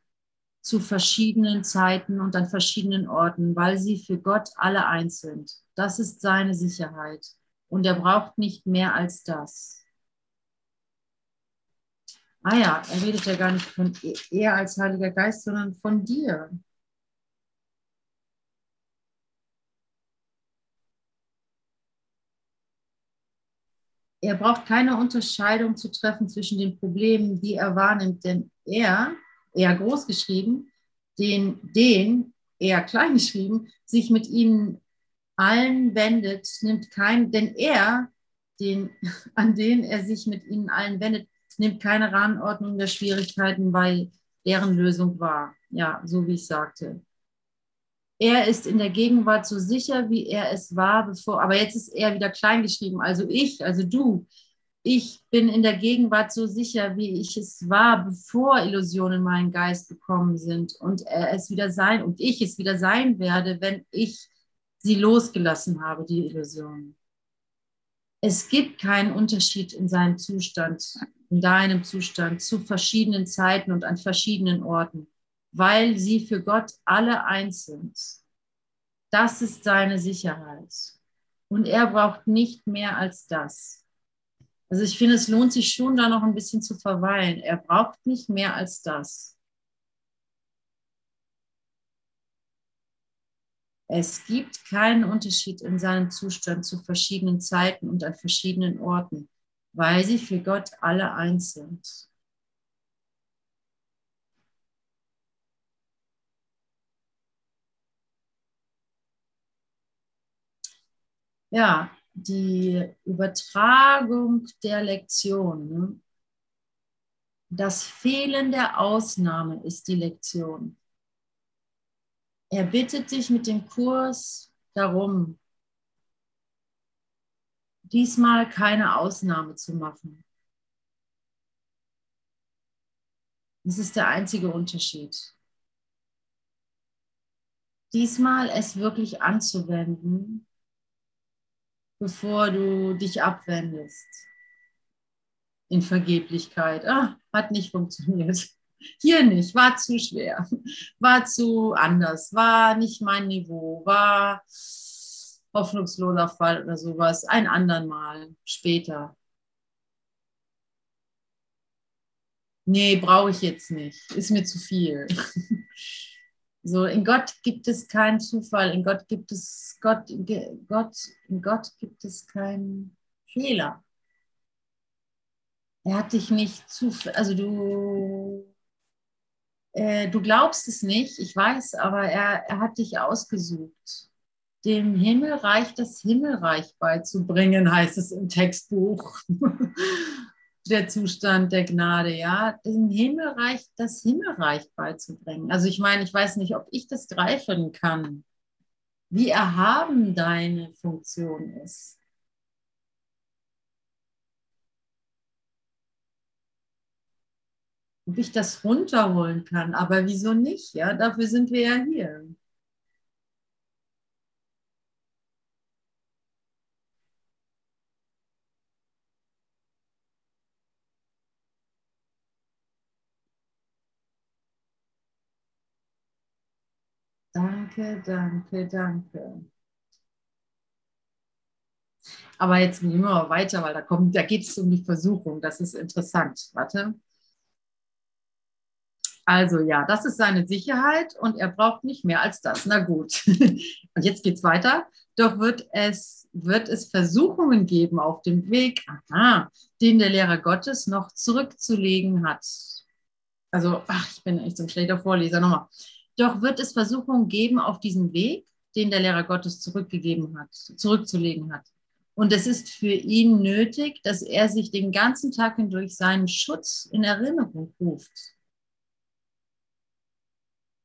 zu verschiedenen Zeiten und an verschiedenen Orten, weil sie für Gott alle eins sind. Das ist seine Sicherheit. Und er braucht nicht mehr als das. Ah ja, er redet ja gar nicht von er als Heiliger Geist, sondern von dir. Er braucht keine Unterscheidung zu treffen zwischen den Problemen, die er wahrnimmt, denn er, er groß geschrieben, den, den, er klein geschrieben, sich mit ihnen allen wendet, nimmt kein, denn er, den, an den er sich mit ihnen allen wendet, nimmt keine Rangordnung der Schwierigkeiten bei deren Lösung wahr. Ja, so wie ich sagte. Er ist in der Gegenwart so sicher, wie er es war, bevor, aber jetzt ist er wieder klein geschrieben. Also ich, also du, ich bin in der Gegenwart so sicher, wie ich es war, bevor Illusionen in meinen Geist gekommen sind und er es wieder sein und ich es wieder sein werde, wenn ich sie losgelassen habe, die Illusionen. Es gibt keinen Unterschied in seinem Zustand in deinem Zustand zu verschiedenen Zeiten und an verschiedenen Orten, weil sie für Gott alle eins sind. Das ist seine Sicherheit. Und er braucht nicht mehr als das. Also ich finde, es lohnt sich schon, da noch ein bisschen zu verweilen. Er braucht nicht mehr als das. Es gibt keinen Unterschied in seinem Zustand zu verschiedenen Zeiten und an verschiedenen Orten weil sie für Gott alle eins sind. Ja, die Übertragung der Lektion. Ne? Das Fehlen der Ausnahme ist die Lektion. Er bittet dich mit dem Kurs darum, diesmal keine Ausnahme zu machen. Das ist der einzige Unterschied. Diesmal es wirklich anzuwenden, bevor du dich abwendest in Vergeblichkeit. Ah, hat nicht funktioniert. Hier nicht, war zu schwer, war zu anders, war nicht mein Niveau, war hoffnungsloser Fall oder sowas, ein andern Mal, später. Nee, brauche ich jetzt nicht, ist mir zu viel. So, in Gott gibt es keinen Zufall, in Gott gibt es Gott, Gott, in Gott gibt es keinen Fehler. Er hat dich nicht zu, also du, äh, du glaubst es nicht, ich weiß, aber er, er hat dich ausgesucht. Dem Himmelreich das Himmelreich beizubringen, heißt es im Textbuch. der Zustand der Gnade, ja, dem Himmelreich das Himmelreich beizubringen. Also ich meine, ich weiß nicht, ob ich das greifen kann, wie erhaben deine Funktion ist. Ob ich das runterholen kann, aber wieso nicht? Ja, dafür sind wir ja hier. Danke, danke, danke. Aber jetzt gehen wir mal weiter, weil da, da geht es um die Versuchung. Das ist interessant. Warte. Also ja, das ist seine Sicherheit und er braucht nicht mehr als das. Na gut. Und jetzt geht es weiter. Doch wird es, wird es Versuchungen geben auf dem Weg, aha, den der Lehrer Gottes noch zurückzulegen hat. Also, ach, ich bin echt so ein schlechter Vorleser. Nochmal. Doch wird es Versuchungen geben auf diesem Weg, den der Lehrer Gottes zurückgegeben hat, zurückzulegen hat. Und es ist für ihn nötig, dass er sich den ganzen Tag hindurch seinen Schutz in Erinnerung ruft.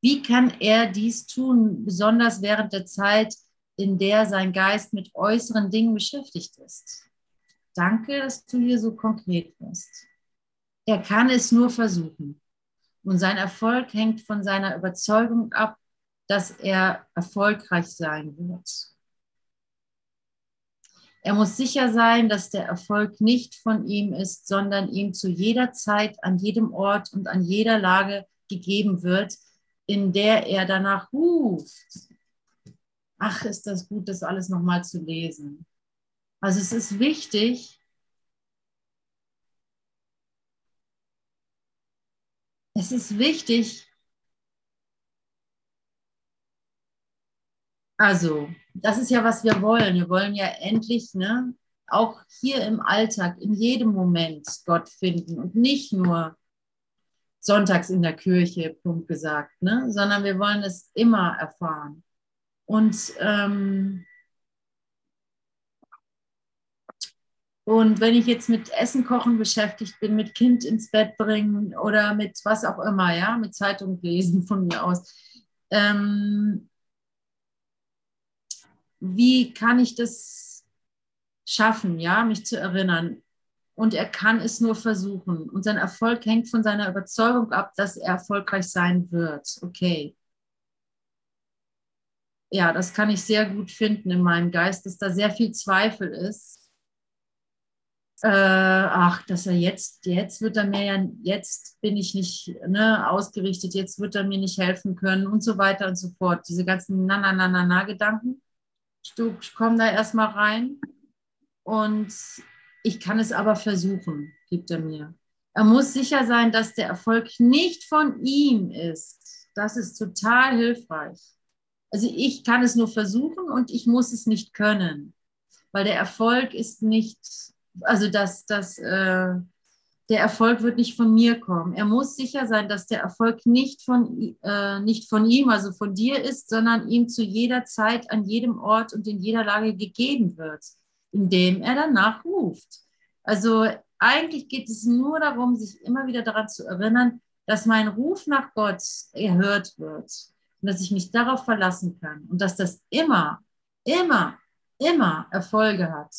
Wie kann er dies tun, besonders während der Zeit, in der sein Geist mit äußeren Dingen beschäftigt ist? Danke, dass du hier so konkret bist. Er kann es nur versuchen. Und sein Erfolg hängt von seiner Überzeugung ab, dass er erfolgreich sein wird. Er muss sicher sein, dass der Erfolg nicht von ihm ist, sondern ihm zu jeder Zeit, an jedem Ort und an jeder Lage gegeben wird, in der er danach ruft. Ach, ist das gut, das alles nochmal zu lesen. Also es ist wichtig, es ist wichtig, also, das ist ja, was wir wollen. Wir wollen ja endlich, ne, auch hier im Alltag, in jedem Moment Gott finden und nicht nur sonntags in der Kirche, Punkt gesagt, ne, sondern wir wollen es immer erfahren. Und ähm, Und wenn ich jetzt mit Essen kochen beschäftigt bin, mit Kind ins Bett bringen oder mit was auch immer, ja, mit Zeitung lesen von mir aus, ähm, wie kann ich das schaffen, ja, mich zu erinnern? Und er kann es nur versuchen. Und sein Erfolg hängt von seiner Überzeugung ab, dass er erfolgreich sein wird. Okay. Ja, das kann ich sehr gut finden in meinem Geist, dass da sehr viel Zweifel ist äh, ach, dass er jetzt, jetzt wird er mir ja, jetzt bin ich nicht ne, ausgerichtet, jetzt wird er mir nicht helfen können und so weiter und so fort. Diese ganzen Na-Na-Na-Na-Na-Gedanken kommen da erstmal rein und ich kann es aber versuchen, gibt er mir. Er muss sicher sein, dass der Erfolg nicht von ihm ist. Das ist total hilfreich. Also ich kann es nur versuchen und ich muss es nicht können, weil der Erfolg ist nicht also dass, dass äh, der Erfolg wird nicht von mir kommen. Er muss sicher sein, dass der Erfolg nicht von, äh, nicht von ihm, also von dir ist, sondern ihm zu jeder Zeit, an jedem Ort und in jeder Lage gegeben wird, indem er danach ruft. Also eigentlich geht es nur darum, sich immer wieder daran zu erinnern, dass mein Ruf nach Gott erhört wird und dass ich mich darauf verlassen kann und dass das immer, immer, immer Erfolge hat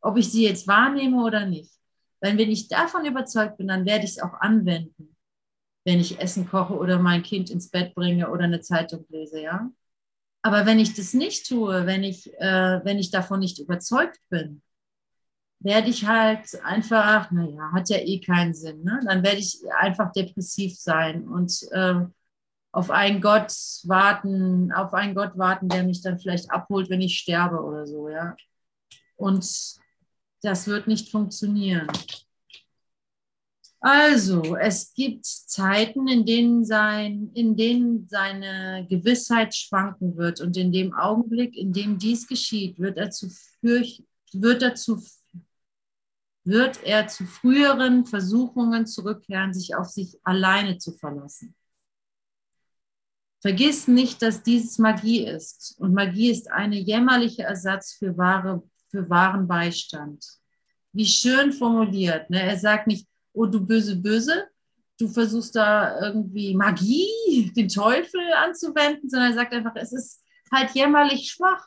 ob ich sie jetzt wahrnehme oder nicht. Weil wenn ich davon überzeugt bin, dann werde ich es auch anwenden, wenn ich Essen koche oder mein Kind ins Bett bringe oder eine Zeitung lese, ja. Aber wenn ich das nicht tue, wenn ich, äh, wenn ich davon nicht überzeugt bin, werde ich halt einfach, naja, hat ja eh keinen Sinn. Ne? Dann werde ich einfach depressiv sein und äh, auf einen Gott warten, auf einen Gott warten, der mich dann vielleicht abholt, wenn ich sterbe oder so, ja. Und das wird nicht funktionieren. Also, es gibt Zeiten, in denen, sein, in denen seine Gewissheit schwanken wird. Und in dem Augenblick, in dem dies geschieht, wird er zu, fürch, wird er zu, wird er zu früheren Versuchungen zurückkehren, sich auf sich alleine zu verlassen. Vergiss nicht, dass dieses Magie ist. Und Magie ist eine jämmerliche Ersatz für, wahre, für wahren Beistand. Wie schön formuliert. Ne? Er sagt nicht, oh du böse, böse, du versuchst da irgendwie Magie, den Teufel anzuwenden, sondern er sagt einfach, es ist halt jämmerlich schwach.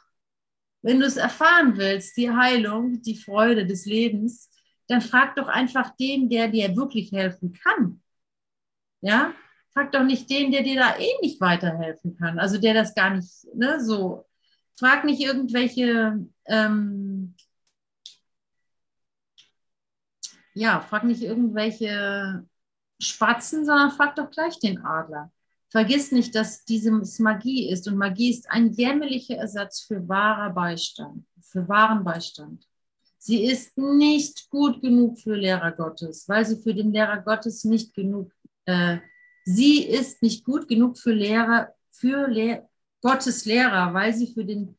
Wenn du es erfahren willst, die Heilung, die Freude des Lebens, dann frag doch einfach den, der dir wirklich helfen kann. Ja, frag doch nicht den, der dir da eh nicht weiterhelfen kann, also der das gar nicht, ne, so. Frag nicht irgendwelche, ähm, ja, frag nicht irgendwelche Spatzen, sondern frag doch gleich den Adler. Vergiss nicht, dass dieses Magie ist und Magie ist ein jämmerlicher Ersatz für wahrer Beistand, für wahren Beistand. Sie ist nicht gut genug für Lehrer Gottes, weil sie für den Lehrer Gottes nicht genug äh, sie ist nicht gut genug für Lehrer, für Lehr Gottes Lehrer, weil sie für den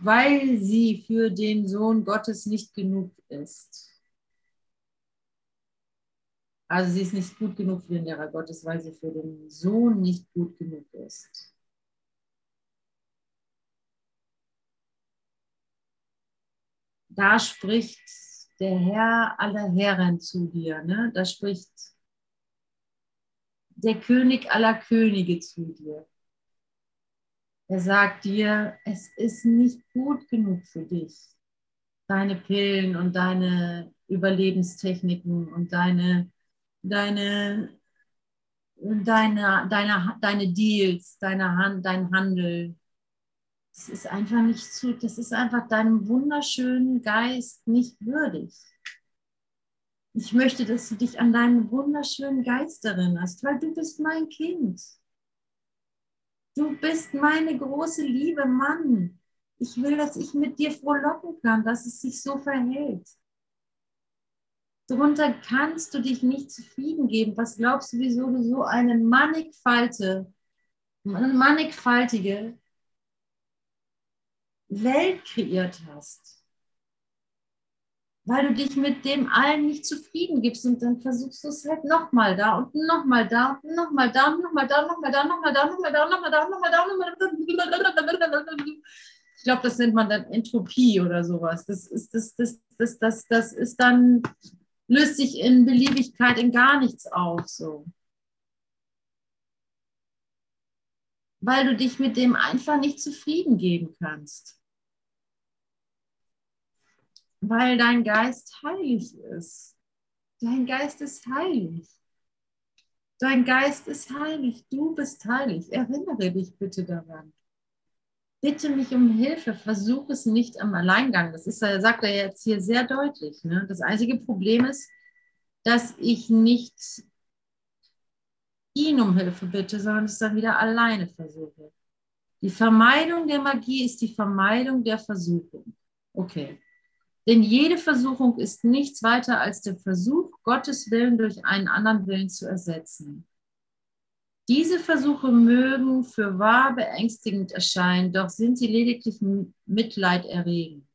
weil sie für den Sohn Gottes nicht genug ist. Also sie ist nicht gut genug für den Lehrer Gottes, weil sie für den Sohn nicht gut genug ist. Da spricht der Herr aller Herren zu dir. Ne? Da spricht der König aller Könige zu dir. Er sagt dir, es ist nicht gut genug für dich. Deine Pillen und deine Überlebenstechniken und deine, deine, deine, deine, deine Deals, deine, dein Handel. Das ist einfach nicht zu, das ist einfach deinem wunderschönen Geist nicht würdig. Ich möchte, dass du dich an deinen wunderschönen Geist erinnerst, weil du bist mein Kind. Du bist meine große Liebe, Mann. Ich will, dass ich mit dir frohlocken kann, dass es sich so verhält. Darunter kannst du dich nicht zufrieden geben. Was glaubst du, wieso du so eine mannigfalte, mannigfaltige Welt kreiert hast? weil du dich mit dem allen nicht zufrieden gibst und dann versuchst du es halt nochmal da und nochmal da und nochmal da und nochmal da, nochmal da, nochmal da, nochmal da, nochmal da, nochmal da, nochmal da. Ich glaube, das nennt man dann Entropie oder sowas. Das ist, das, das, das, das, das ist dann, löst sich in Beliebigkeit in gar nichts auf. So. Weil du dich mit dem einfach nicht zufrieden geben kannst weil dein Geist heilig ist. Dein Geist ist heilig. Dein Geist ist heilig. Du bist heilig. Erinnere dich bitte daran. Bitte mich um Hilfe. Versuch es nicht am Alleingang. Das ist, sagt er jetzt hier sehr deutlich. Ne? Das einzige Problem ist, dass ich nicht ihn um Hilfe bitte, sondern es dann wieder alleine versuche. Die Vermeidung der Magie ist die Vermeidung der Versuchung. Okay. Denn jede Versuchung ist nichts weiter als der Versuch, Gottes Willen durch einen anderen Willen zu ersetzen. Diese Versuche mögen für wahr beängstigend erscheinen, doch sind sie lediglich mitleiderregend.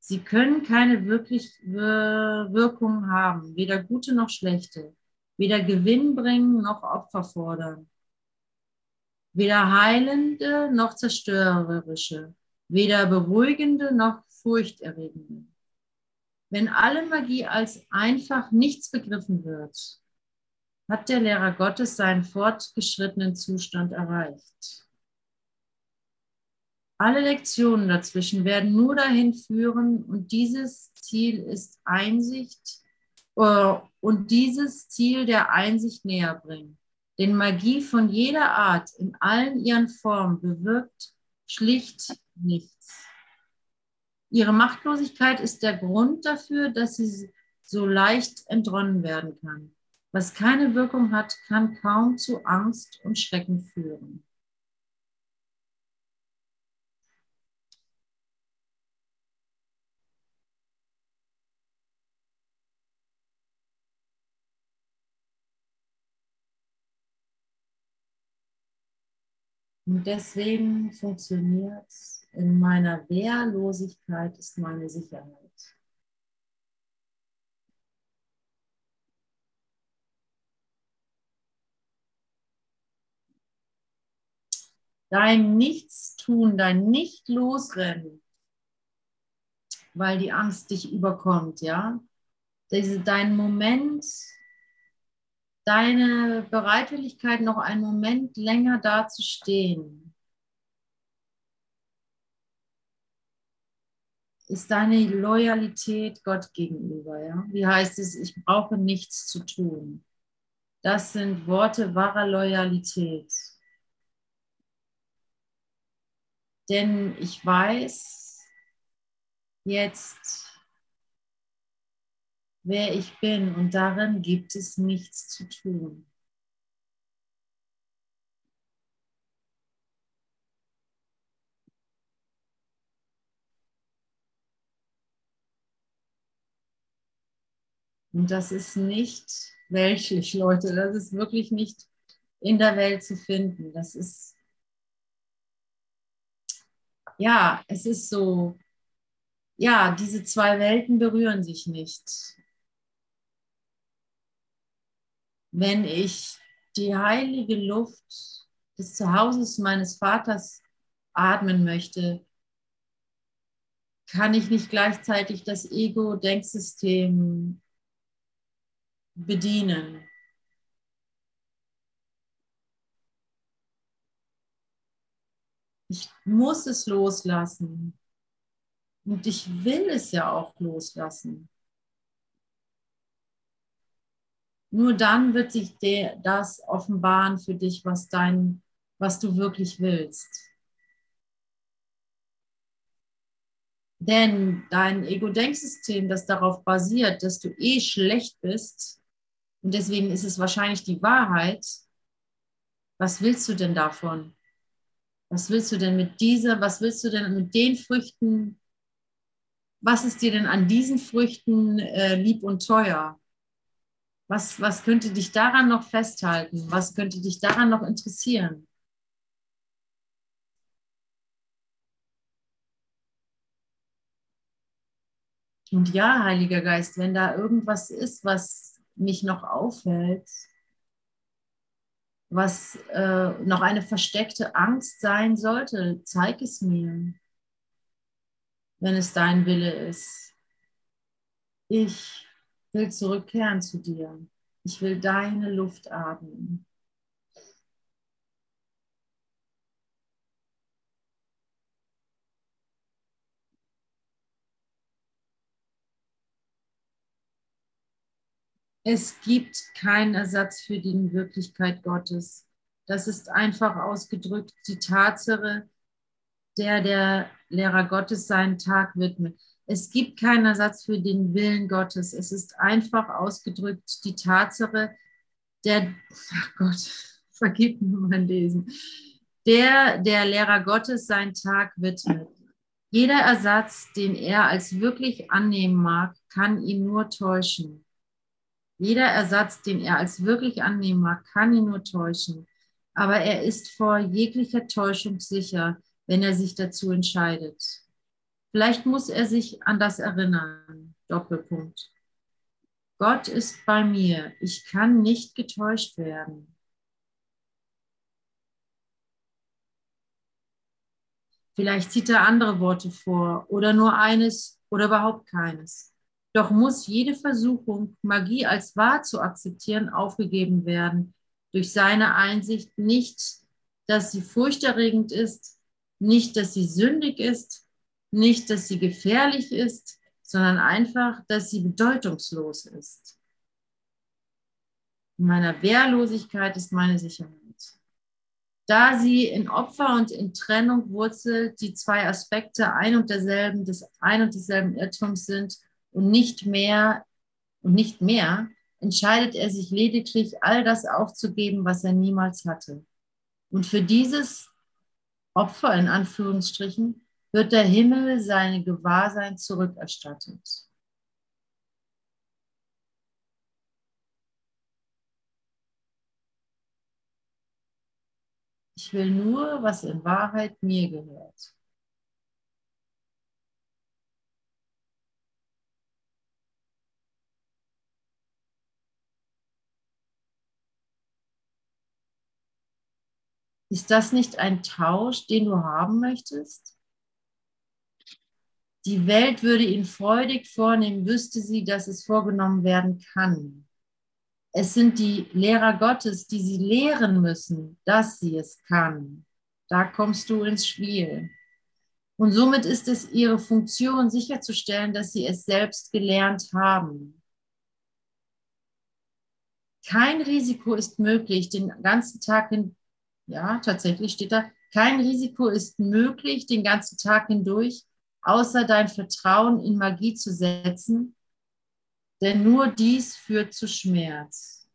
Sie können keine wirklich Wirkung haben, weder gute noch schlechte, weder Gewinn bringen noch Opfer fordern, weder heilende noch zerstörerische, weder beruhigende noch furchterregende. Wenn alle Magie als einfach nichts begriffen wird, hat der Lehrer Gottes seinen fortgeschrittenen Zustand erreicht. Alle Lektionen dazwischen werden nur dahin führen und dieses Ziel ist Einsicht uh, und dieses Ziel der Einsicht näher bringen. Denn Magie von jeder Art in allen ihren Formen bewirkt schlicht nichts. Ihre Machtlosigkeit ist der Grund dafür, dass sie so leicht entronnen werden kann. Was keine Wirkung hat, kann kaum zu Angst und Schrecken führen. Und deswegen funktioniert es. In meiner Wehrlosigkeit ist meine Sicherheit. Dein Nichtstun, dein Nicht-Losrennen, weil die Angst dich überkommt, ja. Diese, dein Moment, deine Bereitwilligkeit, noch einen Moment länger da zu stehen, ist deine Loyalität Gott gegenüber. Ja? Wie heißt es, ich brauche nichts zu tun. Das sind Worte wahrer Loyalität. Denn ich weiß jetzt, wer ich bin und darin gibt es nichts zu tun. Und das ist nicht weltlich, Leute. Das ist wirklich nicht in der Welt zu finden. Das ist, ja, es ist so, ja, diese zwei Welten berühren sich nicht wenn ich die heilige Luft des Zuhauses meines Vaters atmen möchte, kann ich nicht gleichzeitig das Ego-Denksystem bedienen. Ich muss es loslassen. Und ich will es ja auch loslassen. Nur dann wird sich das offenbaren für dich, was, dein, was du wirklich willst. Denn dein Ego-Denksystem, das darauf basiert, dass du eh schlecht bist, und deswegen ist es wahrscheinlich die Wahrheit, was willst du denn davon? Was willst du denn mit dieser, was willst du denn mit den Früchten, was ist dir denn an diesen Früchten äh, lieb und teuer? Was, was könnte dich daran noch festhalten? Was könnte dich daran noch interessieren? Und ja, Heiliger Geist, wenn da irgendwas ist, was mich noch aufhält, was äh, noch eine versteckte Angst sein sollte, zeig es mir, wenn es dein Wille ist. Ich will zurückkehren zu dir. Ich will deine Luft atmen. Es gibt keinen Ersatz für die Wirklichkeit Gottes. Das ist einfach ausgedrückt die Tatsache, der der Lehrer Gottes seinen Tag widmet. Es gibt keinen Ersatz für den Willen Gottes. Es ist einfach ausgedrückt die Tatsache, der, ach Gott, vergib mir mein Lesen, der der Lehrer Gottes seinen Tag widmet. Jeder Ersatz, den er als wirklich annehmen mag, kann ihn nur täuschen. Jeder Ersatz, den er als wirklich annehmen mag, kann ihn nur täuschen. Aber er ist vor jeglicher Täuschung sicher, wenn er sich dazu entscheidet. Vielleicht muss er sich an das erinnern. Doppelpunkt. Gott ist bei mir. Ich kann nicht getäuscht werden. Vielleicht zieht er andere Worte vor oder nur eines oder überhaupt keines. Doch muss jede Versuchung, Magie als wahr zu akzeptieren, aufgegeben werden durch seine Einsicht nicht, dass sie furchterregend ist, nicht, dass sie sündig ist, nicht, dass sie gefährlich ist, sondern einfach, dass sie bedeutungslos ist. In meiner Wehrlosigkeit ist meine Sicherheit. da sie in Opfer und in Trennung wurzelt, die zwei Aspekte ein und derselben, des ein und desselben Irrtums sind und nicht mehr und nicht mehr, entscheidet er sich lediglich, all das aufzugeben, was er niemals hatte. Und für dieses Opfer in Anführungsstrichen wird der Himmel seine Gewahrsein zurückerstattet. Ich will nur, was in Wahrheit mir gehört. Ist das nicht ein Tausch, den du haben möchtest? Die Welt würde ihn freudig vornehmen, wüsste sie, dass es vorgenommen werden kann. Es sind die Lehrer Gottes, die sie lehren müssen, dass sie es kann. Da kommst du ins Spiel. Und somit ist es ihre Funktion, sicherzustellen, dass sie es selbst gelernt haben. Kein Risiko ist möglich, den ganzen Tag hin, ja, tatsächlich steht da, kein Risiko ist möglich, den ganzen Tag hindurch, außer dein Vertrauen in Magie zu setzen denn nur dies führt zu Schmerz.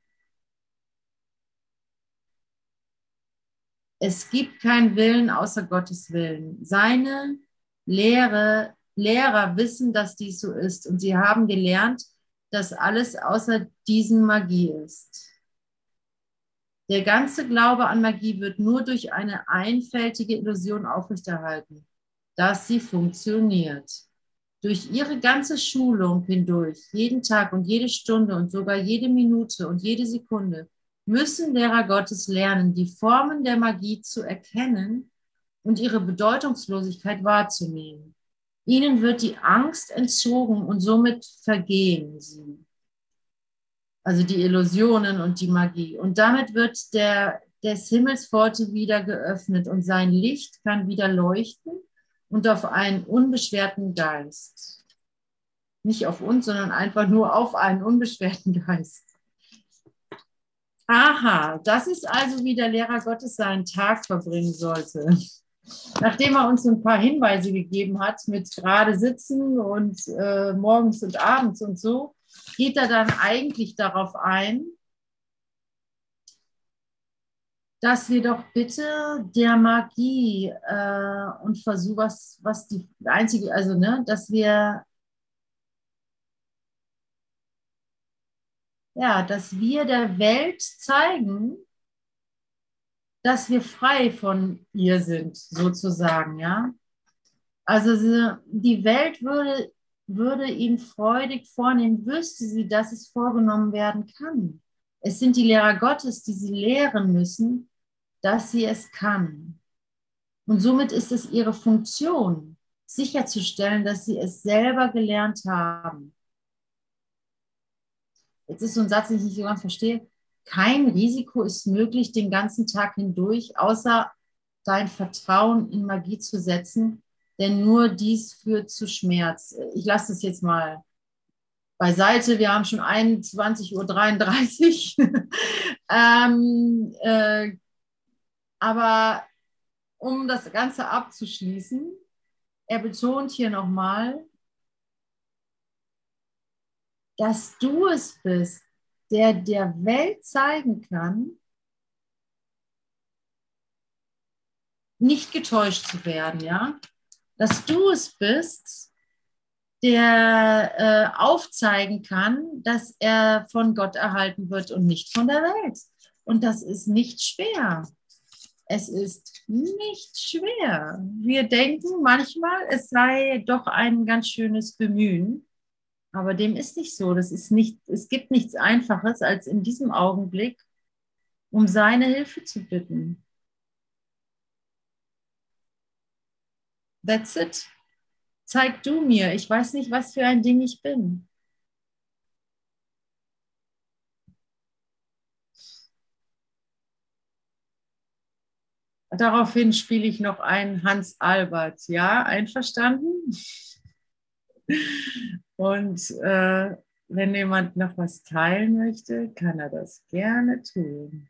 Es gibt keinen Willen außer Gottes Willen. Seine Lehre, Lehrer wissen, dass dies so ist und sie haben gelernt, dass alles außer diesen Magie ist. Der ganze Glaube an Magie wird nur durch eine einfältige Illusion aufrechterhalten, dass sie funktioniert durch ihre ganze Schulung hindurch, jeden Tag und jede Stunde und sogar jede Minute und jede Sekunde, müssen Lehrer Gottes lernen, die Formen der Magie zu erkennen und ihre Bedeutungslosigkeit wahrzunehmen. Ihnen wird die Angst entzogen und somit vergehen sie. Also die Illusionen und die Magie. Und damit wird der, des Himmels wieder geöffnet und sein Licht kann wieder leuchten und auf einen unbeschwerten Geist. Nicht auf uns, sondern einfach nur auf einen unbeschwerten Geist. Aha, das ist also, wie der Lehrer Gottes seinen Tag verbringen sollte. Nachdem er uns ein paar Hinweise gegeben hat mit gerade sitzen und äh, morgens und abends und so, geht er dann eigentlich darauf ein, dass wir doch bitte der Magie äh, und Versuch, was, was die einzige, also ne, dass wir ja, dass wir der Welt zeigen, dass wir frei von ihr sind, sozusagen, ja. Also die Welt würde, würde ihn freudig vornehmen, wüsste sie, dass es vorgenommen werden kann. Es sind die Lehrer Gottes, die sie lehren müssen, dass sie es kann. Und somit ist es ihre Funktion, sicherzustellen, dass sie es selber gelernt haben. Jetzt ist so ein Satz, den ich nicht so ganz verstehe. Kein Risiko ist möglich den ganzen Tag hindurch, außer dein Vertrauen in Magie zu setzen, denn nur dies führt zu Schmerz. Ich lasse es jetzt mal beiseite. Wir haben schon 21.33 Uhr. ähm, äh, aber um das Ganze abzuschließen, er betont hier nochmal, dass du es bist, der der Welt zeigen kann, nicht getäuscht zu werden, ja? Dass du es bist, der äh, aufzeigen kann, dass er von Gott erhalten wird und nicht von der Welt. Und das ist nicht schwer. Es ist nicht schwer. Wir denken manchmal, es sei doch ein ganz schönes Bemühen, aber dem ist nicht so. Das ist nicht, es gibt nichts Einfaches, als in diesem Augenblick um seine Hilfe zu bitten. That's it. Zeig du mir. Ich weiß nicht, was für ein Ding ich bin. Daraufhin spiele ich noch einen Hans Albert. Ja, einverstanden? Und äh, wenn jemand noch was teilen möchte, kann er das gerne tun.